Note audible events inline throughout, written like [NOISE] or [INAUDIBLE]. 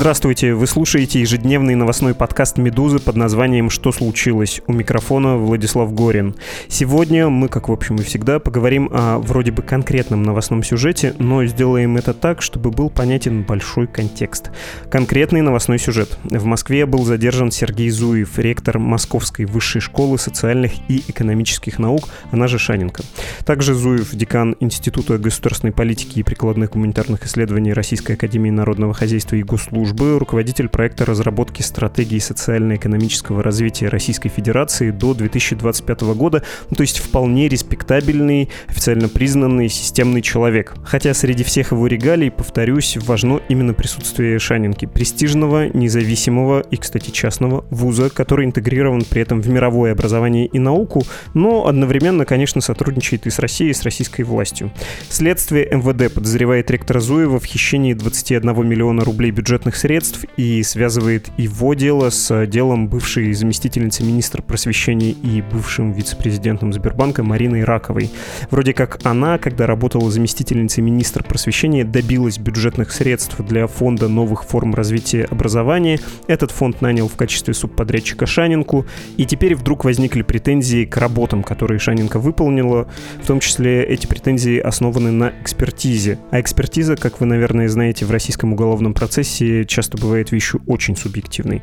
Здравствуйте, вы слушаете ежедневный новостной подкаст «Медузы» под названием «Что случилось?». У микрофона Владислав Горин. Сегодня мы, как в общем и всегда, поговорим о вроде бы конкретном новостном сюжете, но сделаем это так, чтобы был понятен большой контекст. Конкретный новостной сюжет. В Москве был задержан Сергей Зуев, ректор Московской высшей школы социальных и экономических наук, она же Шаненко. Также Зуев, декан Института государственной политики и прикладных гуманитарных исследований Российской академии народного хозяйства и госслужбы службы, руководитель проекта разработки стратегии социально-экономического развития Российской Федерации до 2025 года, ну, то есть вполне респектабельный, официально признанный системный человек. Хотя среди всех его регалий, повторюсь, важно именно присутствие Шанинки, престижного, независимого и, кстати, частного вуза, который интегрирован при этом в мировое образование и науку, но одновременно, конечно, сотрудничает и с Россией, и с российской властью. Следствие МВД подозревает ректора Зуева в хищении 21 миллиона рублей бюджетных средств и связывает его дело с делом бывшей заместительницы министра просвещения и бывшим вице-президентом Сбербанка Мариной Раковой. Вроде как она, когда работала заместительницей министра просвещения, добилась бюджетных средств для фонда новых форм развития образования. Этот фонд нанял в качестве субподрядчика Шанинку, и теперь вдруг возникли претензии к работам, которые Шанинка выполнила. В том числе эти претензии основаны на экспертизе. А экспертиза, как вы, наверное, знаете, в российском уголовном процессе часто бывает вещью очень субъективной.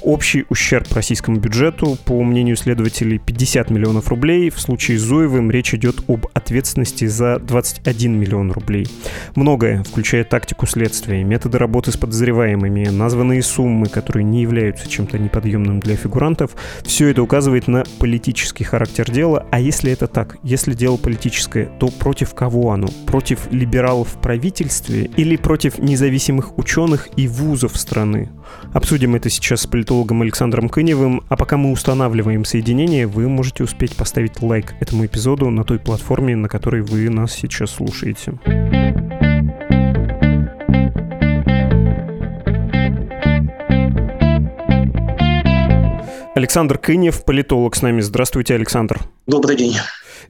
Общий ущерб российскому бюджету, по мнению следователей, 50 миллионов рублей. В случае с Зуевым речь идет об ответственности за 21 миллион рублей. Многое, включая тактику следствия, методы работы с подозреваемыми, названные суммы, которые не являются чем-то неподъемным для фигурантов, все это указывает на политический характер дела. А если это так, если дело политическое, то против кого оно? Против либералов в правительстве или против независимых ученых и вузов вузов страны. Обсудим это сейчас с политологом Александром Кыневым, а пока мы устанавливаем соединение, вы можете успеть поставить лайк этому эпизоду на той платформе, на которой вы нас сейчас слушаете. Александр Кынев, политолог с нами. Здравствуйте, Александр. Добрый день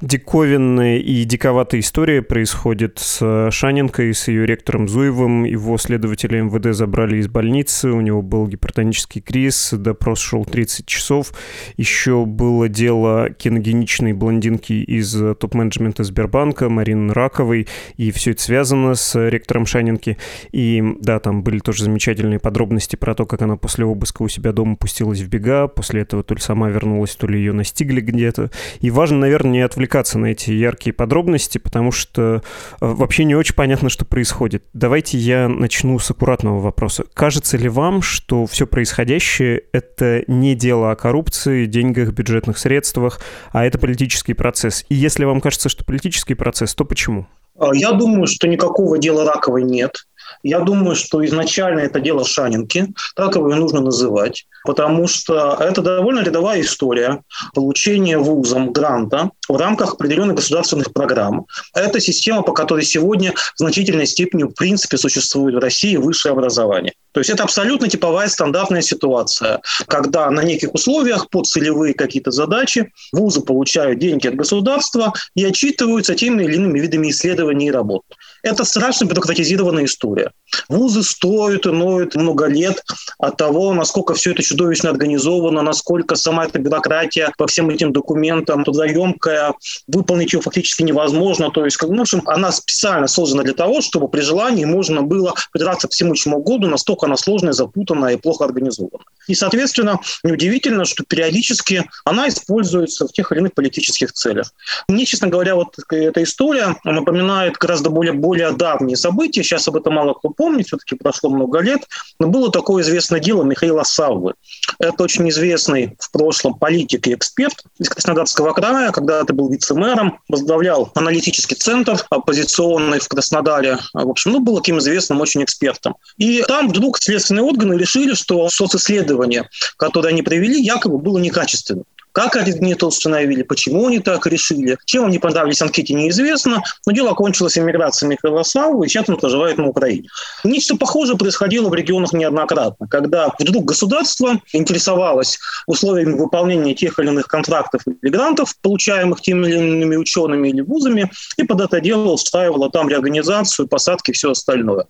диковинная и диковатая история происходит с Шаненко и с ее ректором Зуевым. Его следователи МВД забрали из больницы, у него был гипертонический криз, допрос шел 30 часов. Еще было дело киногеничной блондинки из топ-менеджмента Сбербанка, Марины Раковой, и все это связано с ректором Шаненки. И да, там были тоже замечательные подробности про то, как она после обыска у себя дома пустилась в бега, после этого то ли сама вернулась, то ли ее настигли где-то. И важно, наверное, не отвлекаться отвлекаться на эти яркие подробности, потому что э, вообще не очень понятно, что происходит. Давайте я начну с аккуратного вопроса. Кажется ли вам, что все происходящее — это не дело о коррупции, деньгах, бюджетных средствах, а это политический процесс? И если вам кажется, что политический процесс, то почему? А, я думаю, что никакого дела раковой нет. Я думаю, что изначально это дело Шанинки, так его и нужно называть, потому что это довольно рядовая история получения вузом гранта в рамках определенных государственных программ. Это система, по которой сегодня в значительной степени в принципе существует в России высшее образование. То есть это абсолютно типовая стандартная ситуация, когда на неких условиях под целевые какие-то задачи вузы получают деньги от государства и отчитываются теми или иными видами исследований и работ. Это страшно бюрократизированная история. Вузы стоят и ноют много лет от того, насколько все это чудовищно организовано, насколько сама эта бюрократия по всем этим документам трудоемкая, выполнить ее фактически невозможно. То есть, в общем, она специально создана для того, чтобы при желании можно было придраться к всему чему угодно, настолько она сложная, запутанная и плохо организована. И, соответственно, неудивительно, что периодически она используется в тех или иных политических целях. Мне, честно говоря, вот эта история напоминает гораздо более, более давние события. Сейчас об этом мало кто помнит, все-таки прошло много лет. Но было такое известное дело Михаила Саввы. Это очень известный в прошлом политик и эксперт из Краснодарского края, когда ты был вице-мэром, возглавлял аналитический центр оппозиционный в Краснодаре. В общем, ну, был таким известным очень экспертом. И там вдруг следственные органы решили, что социсследование, которое они провели, якобы было некачественным. Как они это установили, почему они так решили, чем они понравились анкете, неизвестно. Но дело окончилось эмиграцией Михаила Савова, и сейчас он проживает на Украине. Нечто похожее происходило в регионах неоднократно, когда вдруг государство интересовалось условиями выполнения тех или иных контрактов мигрантов, получаемых теми или иными учеными или вузами, и под это дело устраивало там реорганизацию, посадки и все остальное.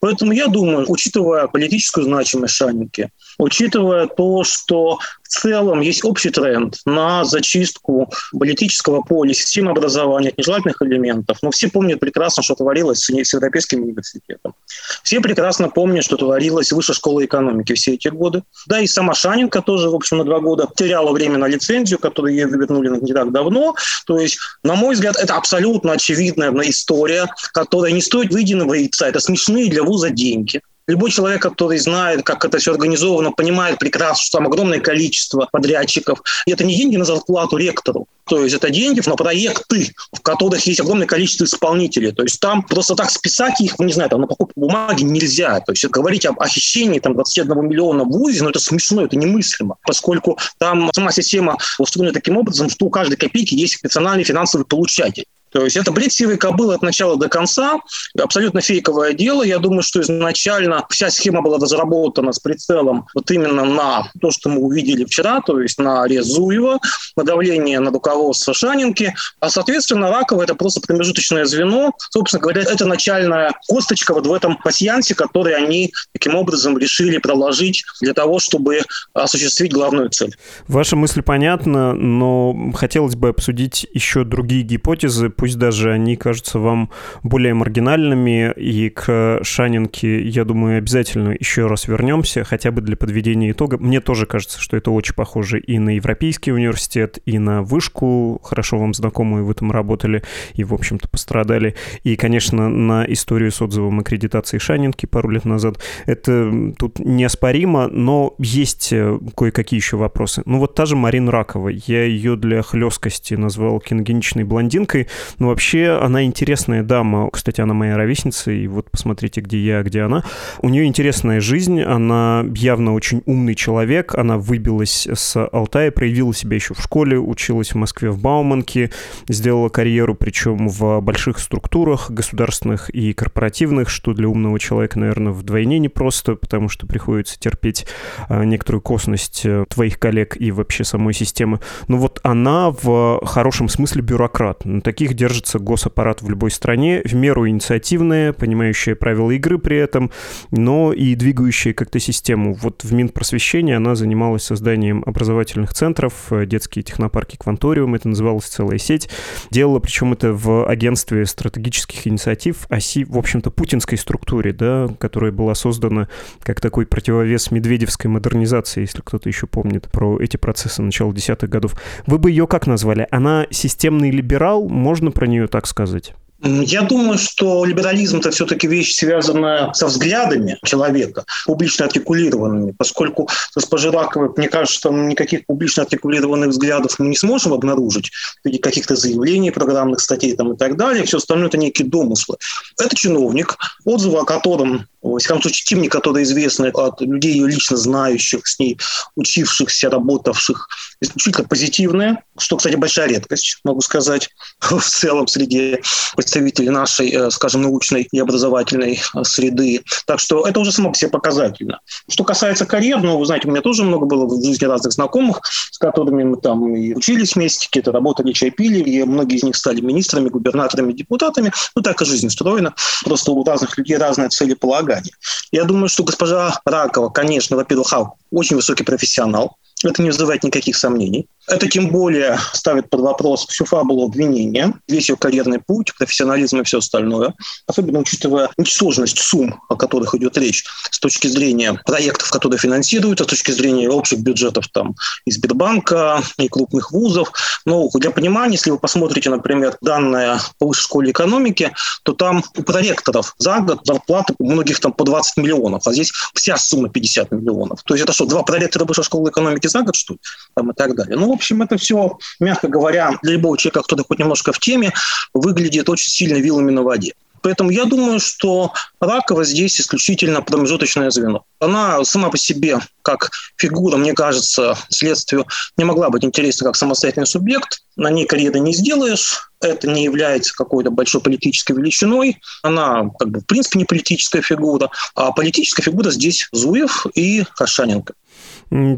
Поэтому я думаю, учитывая политическую значимость Шанники, учитывая то, что в целом есть общий тренд на зачистку политического поля, системы образования от нежелательных элементов. Но все помнят прекрасно, что творилось с Европейским университетом. Все прекрасно помнят, что творилось в Высшей школе экономики все эти годы. Да, и сама Шаненко тоже, в общем, на два года теряла время на лицензию, которую ей вернули не так давно. То есть, на мой взгляд, это абсолютно очевидная история, которая не стоит выеденного яйца. Это смешные для вуза деньги. Любой человек, который знает, как это все организовано, понимает прекрасно, что там огромное количество подрядчиков. И это не деньги на зарплату ректору. То есть это деньги на проекты, в которых есть огромное количество исполнителей. То есть там просто так списать их, не знаю, там на покупку бумаги нельзя. То есть говорить об хищении там, 21 миллиона в ВУЗе, ну это смешно, это немыслимо, поскольку там сама система устроена таким образом, что у каждой копейки есть специальный финансовый получатель. То есть это бред сивой кобылы от начала до конца, абсолютно фейковое дело. Я думаю, что изначально вся схема была разработана с прицелом вот именно на то, что мы увидели вчера, то есть на арест Зуева, на давление на руководство Шанинки, а, соответственно, Ракова – это просто промежуточное звено. Собственно говоря, это начальная косточка вот в этом пассиансе, который они таким образом решили проложить для того, чтобы осуществить главную цель. Ваша мысль понятна, но хотелось бы обсудить еще другие гипотезы, пусть даже они кажутся вам более маргинальными, и к Шанинке, я думаю, обязательно еще раз вернемся, хотя бы для подведения итога. Мне тоже кажется, что это очень похоже и на Европейский университет, и на вышку, хорошо вам знакомую, вы там работали и, в общем-то, пострадали, и, конечно, на историю с отзывом аккредитации Шанинки пару лет назад. Это тут неоспоримо, но есть э, кое-какие еще вопросы. Ну вот та же Марина Ракова, я ее для хлесткости назвал киногеничной блондинкой, но вообще она интересная дама. Кстати, она моя ровесница, и вот посмотрите, где я, где она. У нее интересная жизнь, она явно очень умный человек, она выбилась с Алтая, проявила себя еще в школе, училась в Москве в Бауманке, сделала карьеру, причем в больших структурах государственных и корпоративных, что для умного человека, наверное, вдвойне непросто, потому что приходится терпеть а, некоторую косность э, твоих коллег и вообще самой системы. Но вот она в хорошем смысле бюрократ. На таких держится госаппарат в любой стране, в меру инициативная, понимающая правила игры при этом, но и двигающая как-то систему. Вот в Минпросвещении она занималась созданием образовательных центров, э, детские технопарки «Кванториум», это называлась целая сеть. Делала причем это в агентстве стратегических инициатив оси, в общем-то, путинской структуре, да, которая была создана как такой противовес медведевской модернизации, если кто-то еще помнит про эти процессы начала десятых годов. Вы бы ее как назвали? Она системный либерал, можно про нее так сказать? Я думаю, что либерализм это все-таки вещь, связанная со взглядами человека, публично артикулированными, поскольку госпожа Раковой, мне кажется, никаких публично артикулированных взглядов мы не сможем обнаружить в виде каких-то заявлений, программных статей там, и так далее. Все остальное это некие домыслы. Это чиновник, отзывы о котором во всяком случае, те мне, которые известны от людей, ее лично знающих, с ней учившихся, работавших, исключительно позитивные, что, кстати, большая редкость, могу сказать, [LAUGHS] в целом среди представителей нашей, э, скажем, научной и образовательной э, среды. Так что это уже само по себе показательно. Что касается карьер, ну, вы знаете, у меня тоже много было в жизни разных знакомых, с которыми мы там и учились вместе, какие-то работали, чай пили, и многие из них стали министрами, губернаторами, депутатами. Ну, так и жизнь устроена. Просто у разных людей разные цели полагают Гане. Я думаю, что госпожа Ракова, конечно, во-первых, очень высокий профессионал, это не вызывает никаких сомнений. Это тем более ставит под вопрос всю фабулу обвинения, весь ее карьерный путь, профессионализм и все остальное, особенно учитывая ничтожность сумм, о которых идет речь, с точки зрения проектов, которые финансируются, с точки зрения общих бюджетов там, и Сбербанка, и крупных вузов. Но для понимания, если вы посмотрите, например, данные по высшей школе экономики, то там у проректоров за год зарплаты у многих там по 20 миллионов, а здесь вся сумма 50 миллионов. То есть это что, два проректора высшей школы экономики за год, что ли? Там и так далее. Ну, в общем, это все, мягко говоря, для любого человека, кто-то хоть немножко в теме, выглядит очень сильно вилами на воде. Поэтому я думаю, что Ракова здесь исключительно промежуточное звено. Она сама по себе, как фигура, мне кажется, следствию не могла быть интересна как самостоятельный субъект. На ней карьеры не сделаешь. Это не является какой-то большой политической величиной. Она, как бы, в принципе, не политическая фигура. А политическая фигура здесь Зуев и Кашаненко.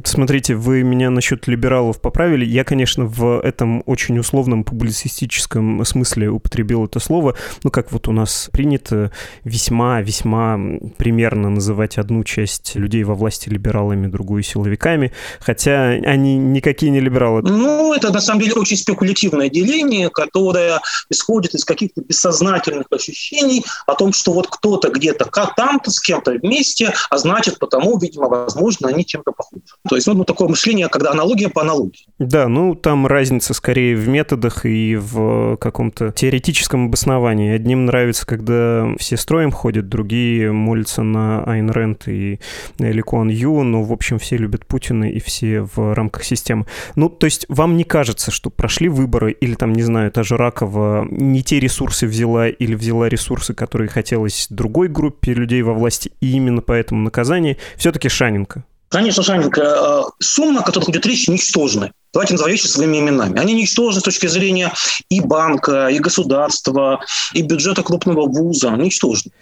Смотрите, вы меня насчет либералов поправили. Я, конечно, в этом очень условном публицистическом смысле употребил это слово. Ну, как вот у нас принято весьма-весьма примерно называть одну часть людей во власти либералами, другую силовиками, хотя они никакие не либералы. Ну, это на самом деле очень спекулятивное деление, которое исходит из каких-то бессознательных ощущений о том, что вот кто-то где-то там-то с кем-то вместе, а значит, потому, видимо, возможно, они чем-то похожи. То есть, ну, ну, такое мышление, когда аналогия по аналогии. Да, ну, там разница скорее в методах и в каком-то теоретическом обосновании. Одним нравится, когда все строем ходят, другие молятся на Айн Рэнд и Ли Ю, но, в общем, все любят Путина и все в рамках системы. Ну, то есть, вам не кажется, что прошли выборы, или там, не знаю, та же Ракова не те ресурсы взяла, или взяла ресурсы, которые хотелось другой группе людей во власти, и именно поэтому наказание все-таки Шаненко? Конечно, Жаненька, э, сумма, о которых идет речь, ничтожны. Давайте назовем вещи своими именами. Они ничтожны с точки зрения и банка, и государства, и бюджета крупного вуза. Ничтожны.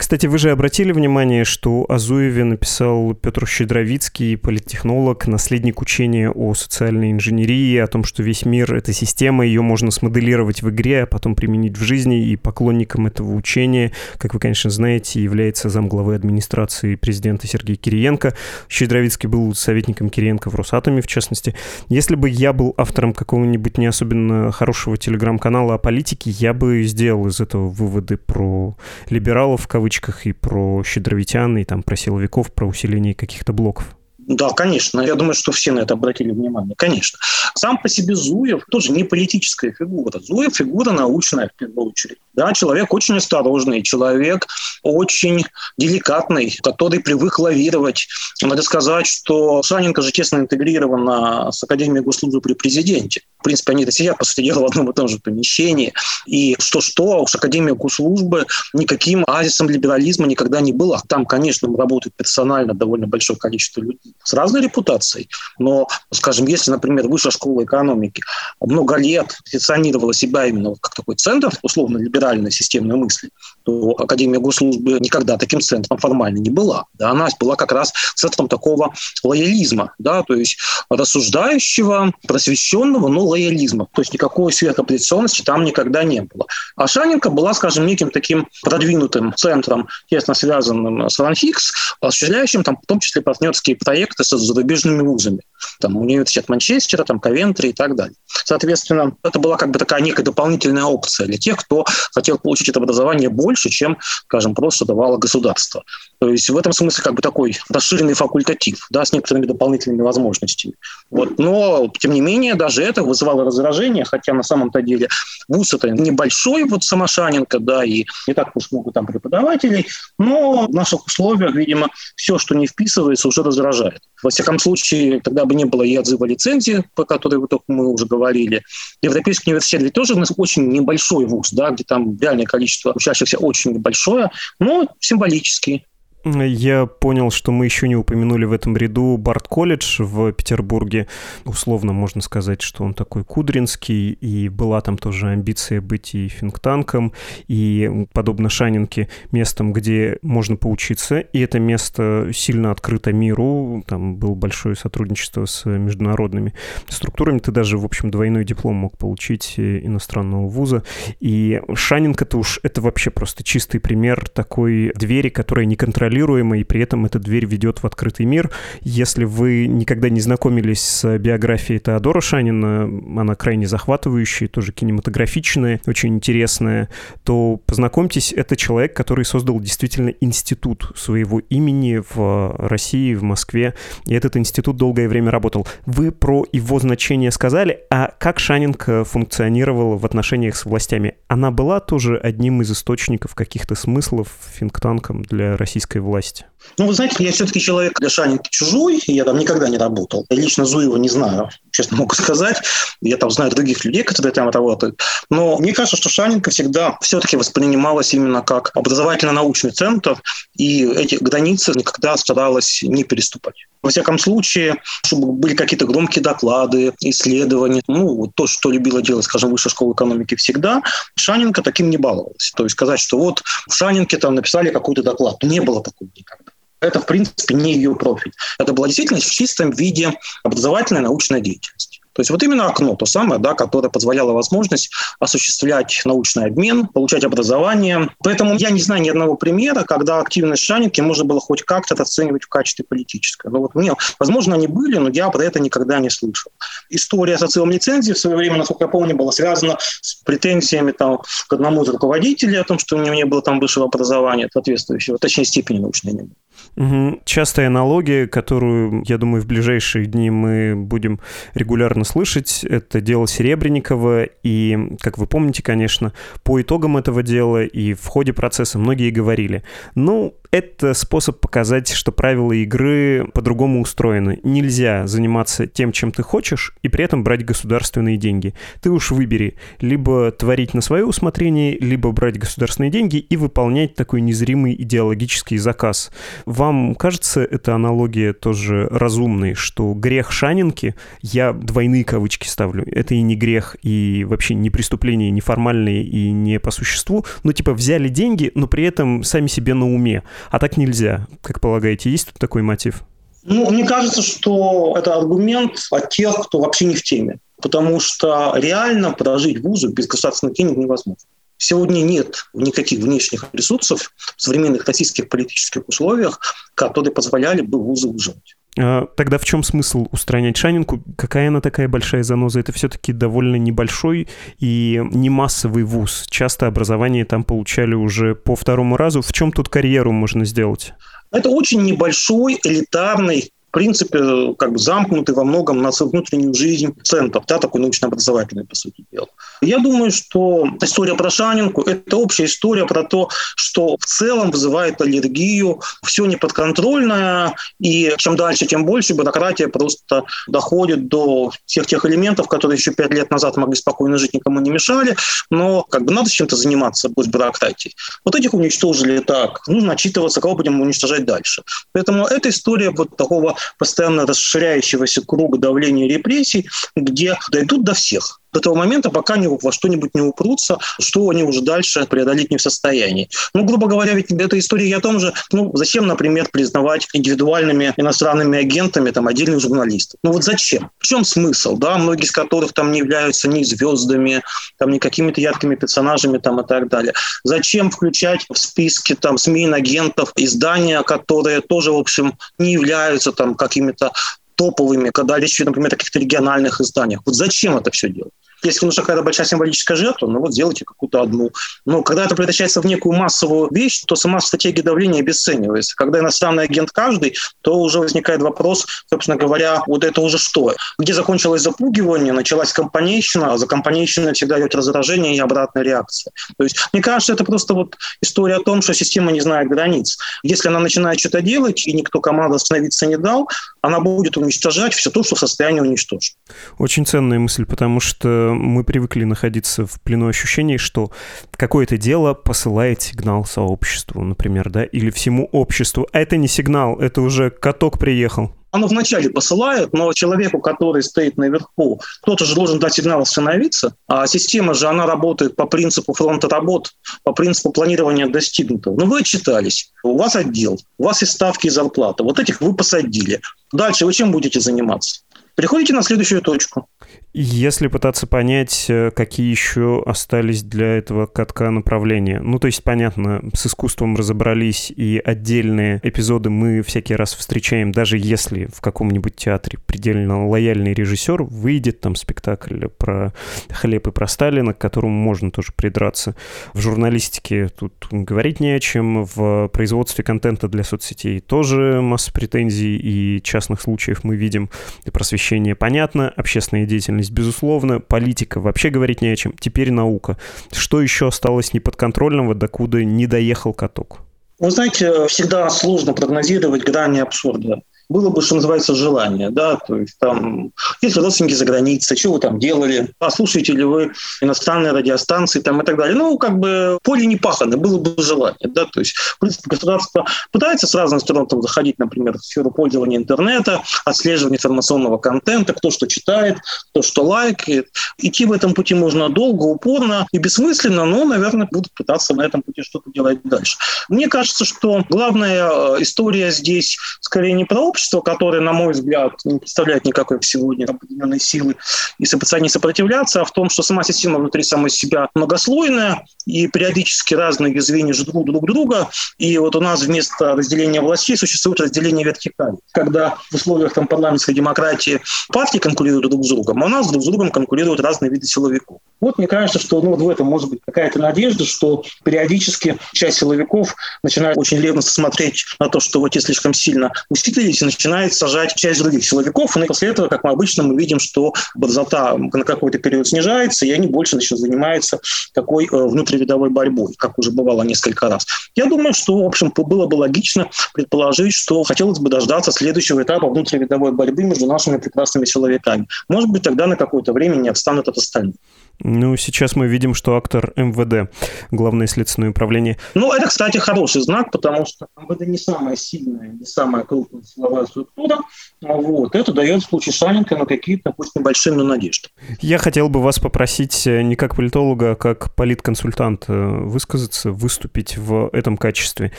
Кстати, вы же обратили внимание, что о Зуеве написал Петр Щедровицкий, политтехнолог, наследник учения о социальной инженерии, о том, что весь мир — это система, ее можно смоделировать в игре, а потом применить в жизни, и поклонником этого учения, как вы, конечно, знаете, является замглавы администрации президента Сергей Кириенко. Щедровицкий был советником Кириенко в Росатоме, в частности. Если бы я был автором какого-нибудь не особенно хорошего телеграм-канала о политике, я бы сделал из этого выводы про либералов, кавычки, кавычках и про щедровитян, и там про силовиков, про усиление каких-то блоков. Да, конечно. Я думаю, что все на это обратили внимание. Конечно. Сам по себе Зуев тоже не политическая фигура. Зуев фигура научная, в первую очередь. Да, человек очень осторожный, человек очень деликатный, который привык лавировать. Надо сказать, что Шаненко же тесно интегрирована с Академией госслужбы при президенте. В принципе, они это сидят, по сути дела, в одном и том же помещении. И что-что, уж Академия госслужбы никаким азисом либерализма никогда не была. Там, конечно, работает персонально довольно большое количество людей с разной репутацией. Но, скажем, если, например, Высшая школа экономики много лет позиционировала себя именно как такой центр условно либеральной системной мысли, то Академия госслужбы никогда таким центром формально не была. Да, она была как раз центром такого лоялизма, да, то есть рассуждающего, просвещенного, но лоялизма. То есть никакой сверхопозиционности там никогда не было. А Шаненко была, скажем, неким таким продвинутым центром, тесно связанным с Ранхикс, осуществляющим там в том числе партнерские проекты с зарубежными вузами. Там университет Манчестера, там Ковентри и так далее. Соответственно, это была как бы такая некая дополнительная опция для тех, кто хотел получить это образование больше, чем, скажем, просто давало государство. То есть в этом смысле как бы такой расширенный факультатив, да, с некоторыми дополнительными возможностями. Вот. Но, тем не менее, даже это вызывало раздражение, хотя на самом-то деле вуз это небольшой, вот Самошаненко, да, и не так уж много там преподавателей, но в наших условиях, видимо, все, что не вписывается, уже раздражает. Во всяком случае, тогда бы не было и отзыва лицензии, по которой мы уже говорили. Европейский университет ведь тоже у нас очень небольшой вуз, да, где там реальное количество учащихся очень небольшое, но символический. Я понял, что мы еще не упомянули в этом ряду Барт колледж в Петербурге. Условно можно сказать, что он такой кудринский, и была там тоже амбиция быть и финктанком, и, подобно Шанинке, местом, где можно поучиться. И это место сильно открыто миру. Там было большое сотрудничество с международными структурами. Ты даже, в общем, двойной диплом мог получить иностранного вуза. И Шанинка-то уж это вообще просто чистый пример такой двери, которая не контролирует контролируемо, и при этом эта дверь ведет в открытый мир. Если вы никогда не знакомились с биографией Теодора Шанина, она крайне захватывающая, тоже кинематографичная, очень интересная, то познакомьтесь, это человек, который создал действительно институт своего имени в России, в Москве, и этот институт долгое время работал. Вы про его значение сказали, а как Шанинка функционировала в отношениях с властями? Она была тоже одним из источников каких-то смыслов финктанком для российской власти? Ну, вы знаете, я все-таки человек для чужой, я там никогда не работал. Я лично Зуева не знаю, честно могу сказать. Я там знаю других людей, которые там работают. Но мне кажется, что Шанинка всегда все-таки воспринималась именно как образовательно-научный центр, и эти границы никогда старалась не переступать. Во всяком случае, чтобы были какие-то громкие доклады, исследования, ну, вот то, что любила делать, скажем, Высшая школа экономики всегда, Шанинка таким не баловалась. То есть сказать, что вот в Шанинке там написали какой-то доклад. Не было такого никогда. Это, в принципе, не ее профиль. Это была действительно в чистом виде образовательная научная деятельность. То есть вот именно окно, то самое, да, которое позволяло возможность осуществлять научный обмен, получать образование. Поэтому я не знаю ни одного примера, когда активность Шанинки можно было хоть как-то оценивать в качестве политической. Но вот мне, возможно, они были, но я про это никогда не слышал. История с отсылом лицензии в свое время, насколько я помню, была связана с претензиями там, к одному из руководителей о том, что у него не было там высшего образования соответствующего, точнее степени научной не было. Угу. Частая аналогия, которую, я думаю, в ближайшие дни мы будем регулярно слышать, это дело Серебренникова. И, как вы помните, конечно, по итогам этого дела и в ходе процесса многие говорили, ну, это способ показать, что правила игры по-другому устроены. Нельзя заниматься тем, чем ты хочешь, и при этом брать государственные деньги. Ты уж выбери, либо творить на свое усмотрение, либо брать государственные деньги и выполнять такой незримый идеологический заказ. Вам кажется эта аналогия тоже разумной, что грех Шанинки, я двойные кавычки ставлю, это и не грех, и вообще не преступление, не формальное и не по существу, но типа взяли деньги, но при этом сами себе на уме. А так нельзя. Как полагаете, есть тут такой мотив? Ну, мне кажется, что это аргумент от тех, кто вообще не в теме. Потому что реально прожить вузу без государственных денег невозможно. Сегодня нет никаких внешних ресурсов в современных российских политических условиях, которые позволяли бы вузу выживать. А тогда в чем смысл устранять Шанинку? Какая она такая большая заноза? Это все-таки довольно небольшой и не массовый вуз. Часто образование там получали уже по второму разу. В чем тут карьеру можно сделать? Это очень небольшой элитарный в принципе, как бы замкнутый во многом на свою внутреннюю жизнь центр, да, такой научно-образовательный, по сути дела. Я думаю, что история про Шанинку – это общая история про то, что в целом вызывает аллергию, все неподконтрольное, и чем дальше, тем больше бюрократия просто доходит до всех тех элементов, которые еще пять лет назад могли спокойно жить, никому не мешали, но как бы надо чем-то заниматься, с бюрократией. Вот этих уничтожили так, нужно отчитываться, кого будем уничтожать дальше. Поэтому эта история вот такого постоянно расширяющегося круга давления и репрессий, где дойдут до всех до того момента, пока они во что-нибудь не упрутся, что они уже дальше преодолеть не в состоянии. Ну, грубо говоря, ведь эта история о том же, ну, зачем, например, признавать индивидуальными иностранными агентами там отдельных журналистов? Ну вот зачем? В чем смысл, да, многие из которых там не являются ни звездами, там, ни какими-то яркими персонажами там и так далее. Зачем включать в списки там СМИ агентов издания, которые тоже, в общем, не являются там какими-то топовыми, когда речь идет, например, о каких-то региональных изданиях. Вот зачем это все делать? Если нужна какая-то большая символическая жертва, ну вот сделайте какую-то одну. Но когда это превращается в некую массовую вещь, то сама стратегия давления обесценивается. Когда иностранный агент каждый, то уже возникает вопрос, собственно говоря, вот это уже что? Где закончилось запугивание, началась компанейщина, а за компанейщиной всегда идет раздражение и обратная реакция. То есть, мне кажется, это просто вот история о том, что система не знает границ. Если она начинает что-то делать, и никто команду остановиться не дал, она будет уничтожать все то, что в состоянии уничтожить. Очень ценная мысль, потому что мы привыкли находиться в плену ощущений, что какое-то дело посылает сигнал сообществу, например, да, или всему обществу. А это не сигнал, это уже каток приехал. Оно вначале посылает, но человеку, который стоит наверху, кто-то же должен дать сигнал остановиться, а система же, она работает по принципу фронта работ, по принципу планирования достигнутого. Ну, вы отчитались, у вас отдел, у вас есть ставки и зарплата, вот этих вы посадили. Дальше вы чем будете заниматься? Приходите на следующую точку. Если пытаться понять, э, какие еще остались для этого катка направления. Ну, то есть, понятно, с искусством разобрались, и отдельные эпизоды мы всякий раз встречаем, даже если в каком-нибудь театре предельно лояльный режиссер выйдет там спектакль про хлеб и про Сталина, к которому можно тоже придраться. В журналистике тут говорить не о чем, в производстве контента для соцсетей тоже масса претензий и частных случаев мы видим. И просвещение понятно, общественная деятельность, безусловно, политика, вообще говорить не о чем. Теперь наука. Что еще осталось неподконтрольного, докуда не доехал каток? Вы знаете, всегда сложно прогнозировать грани абсурда было бы, что называется, желание, да, то есть там, если родственники за границей, что вы там делали, послушаете ли вы иностранные радиостанции там и так далее. Ну, как бы поле не пахано, было бы желание, да, то есть, в принципе, государство пытается с разных сторон там заходить, например, в сферу пользования интернета, отслеживания информационного контента, кто что читает, кто что лайкает. Идти в этом пути можно долго, упорно и бессмысленно, но, наверное, будут пытаться на этом пути что-то делать дальше. Мне кажется, что главная э, история здесь скорее не про общество, общество, которое, на мой взгляд, не представляет никакой сегодня определенной силы и не сопротивляться, а в том, что сама система внутри самой себя многослойная, и периодически разные звенья ждут друг друга, и вот у нас вместо разделения властей существует разделение вертикали, когда в условиях там, парламентской демократии партии конкурируют друг с другом, а у нас друг с другом конкурируют разные виды силовиков. Вот мне кажется, что ну, вот в этом может быть какая-то надежда, что периодически часть силовиков начинает очень ревностно смотреть на то, что вот те слишком сильно усилились, начинает сажать часть других силовиков, и после этого, как мы обычно, мы видим, что борзота на какой-то период снижается, и они больше значит, занимаются такой э, внутривидовой борьбой, как уже бывало несколько раз. Я думаю, что, в общем, было бы логично предположить, что хотелось бы дождаться следующего этапа внутривидовой борьбы между нашими прекрасными силовиками. Может быть, тогда на какое-то время не отстанут от остальных. Ну, сейчас мы видим, что актор МВД, Главное следственное управление. Ну, это, кстати, хороший знак, потому что МВД не самая сильная, не самая крупная силовая структура. Вот. Это дает в случае Шаненко на какие-то, пусть небольшие, но надежды. Я хотел бы вас попросить э, не как политолога, а как политконсультант э, высказаться, выступить в этом качестве.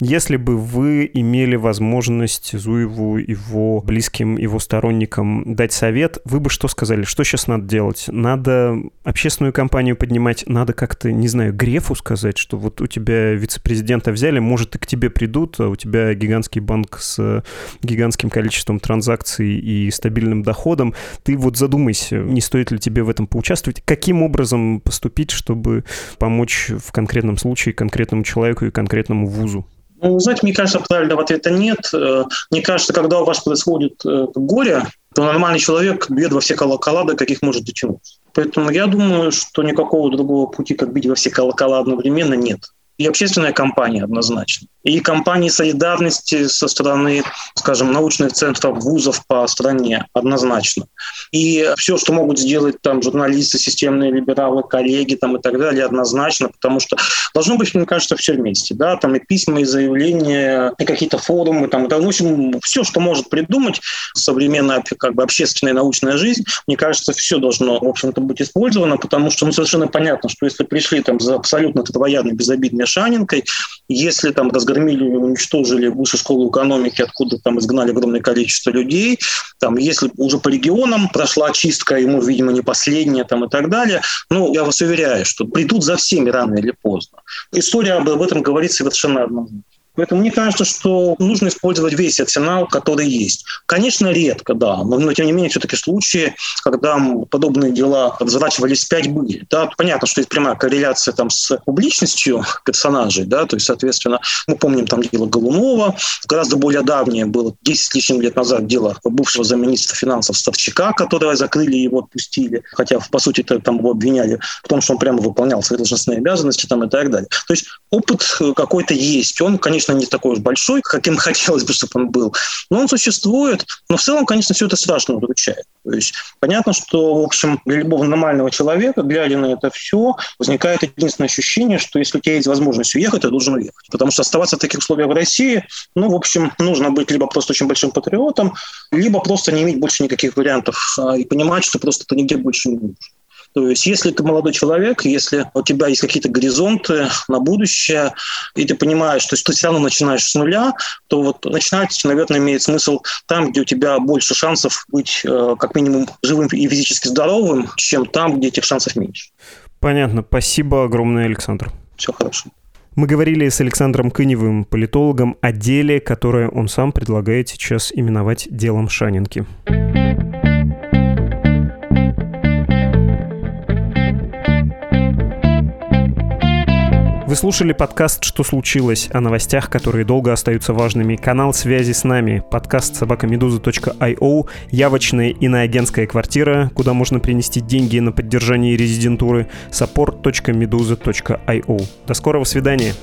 Если бы вы имели возможность Зуеву, его близким, его сторонникам дать совет, вы бы что сказали? Что сейчас надо делать? Надо общаться общественную кампанию поднимать, надо как-то, не знаю, Грефу сказать, что вот у тебя вице-президента взяли, может, и к тебе придут, а у тебя гигантский банк с гигантским количеством транзакций и стабильным доходом. Ты вот задумайся, не стоит ли тебе в этом поучаствовать, каким образом поступить, чтобы помочь в конкретном случае конкретному человеку и конкретному вузу. Ну, знаете, мне кажется, правильного ответа нет. Э, мне кажется, когда у вас происходит э, горе, то нормальный человек бьет во все колокола, каких может дотянуться. Поэтому я думаю, что никакого другого пути, как бить во все колокола одновременно, нет. И общественная компания однозначно и компании солидарности со стороны, скажем, научных центров вузов по стране однозначно. И все, что могут сделать там журналисты, системные либералы, коллеги там и так далее, однозначно, потому что должно быть, мне кажется, все вместе. Да? Там и письма, и заявления, и какие-то форумы, там, да, в общем, все, что может придумать современная как бы, общественная научная жизнь, мне кажется, все должно, в общем-то, быть использовано, потому что ну, совершенно понятно, что если пришли там за абсолютно травоядной, безобидной Шанинкой, если там разгромили уничтожили высшую школу экономики, откуда там изгнали огромное количество людей. Там, если уже по регионам прошла чистка, ему, видимо, не последняя там, и так далее, ну, я вас уверяю, что придут за всеми рано или поздно. История об этом говорит совершенно однозначно. Поэтому мне кажется, что нужно использовать весь арсенал, который есть. Конечно, редко, да, но, но тем не менее все-таки случаи, когда подобные дела разворачивались пять были. Да, понятно, что есть прямая корреляция там, с публичностью персонажей, да, то есть, соответственно, мы помним там дело Голунова, гораздо более давнее было, 10 с лишним лет назад, дело бывшего замминистра финансов Ставчака, которого закрыли и его отпустили, хотя, по сути, там его обвиняли в том, что он прямо выполнял свои должностные обязанности там, и так далее. То есть опыт какой-то есть, он, конечно, конечно, не такой уж большой, каким [LAUGHS] хотелось бы, чтобы он был, но он существует. Но в целом, конечно, все это страшно удручает. То есть понятно, что, в общем, для любого нормального человека, глядя на это все, возникает единственное ощущение, что если у тебя есть возможность уехать, ты должен уехать. Потому что оставаться в таких условиях в России, ну, в общем, нужно быть либо просто очень большим патриотом, либо просто не иметь больше никаких вариантов а, и понимать, что просто ты нигде больше не будешь. То есть, если ты молодой человек, если у тебя есть какие-то горизонты на будущее, и ты понимаешь, что ты все равно начинаешь с нуля, то вот начинать, наверное, имеет смысл там, где у тебя больше шансов быть э, как минимум живым и физически здоровым, чем там, где этих шансов меньше. Понятно. Спасибо огромное, Александр. Все хорошо. Мы говорили с Александром Кыневым, политологом, о деле, которое он сам предлагает сейчас именовать делом Шанинки. Вы слушали подкаст «Что случилось?» о новостях, которые долго остаются важными. Канал связи с нами. Подкаст собакамедуза.io, явочная иноагентская квартира, куда можно принести деньги на поддержание резидентуры. support.meduza.io. До скорого свидания.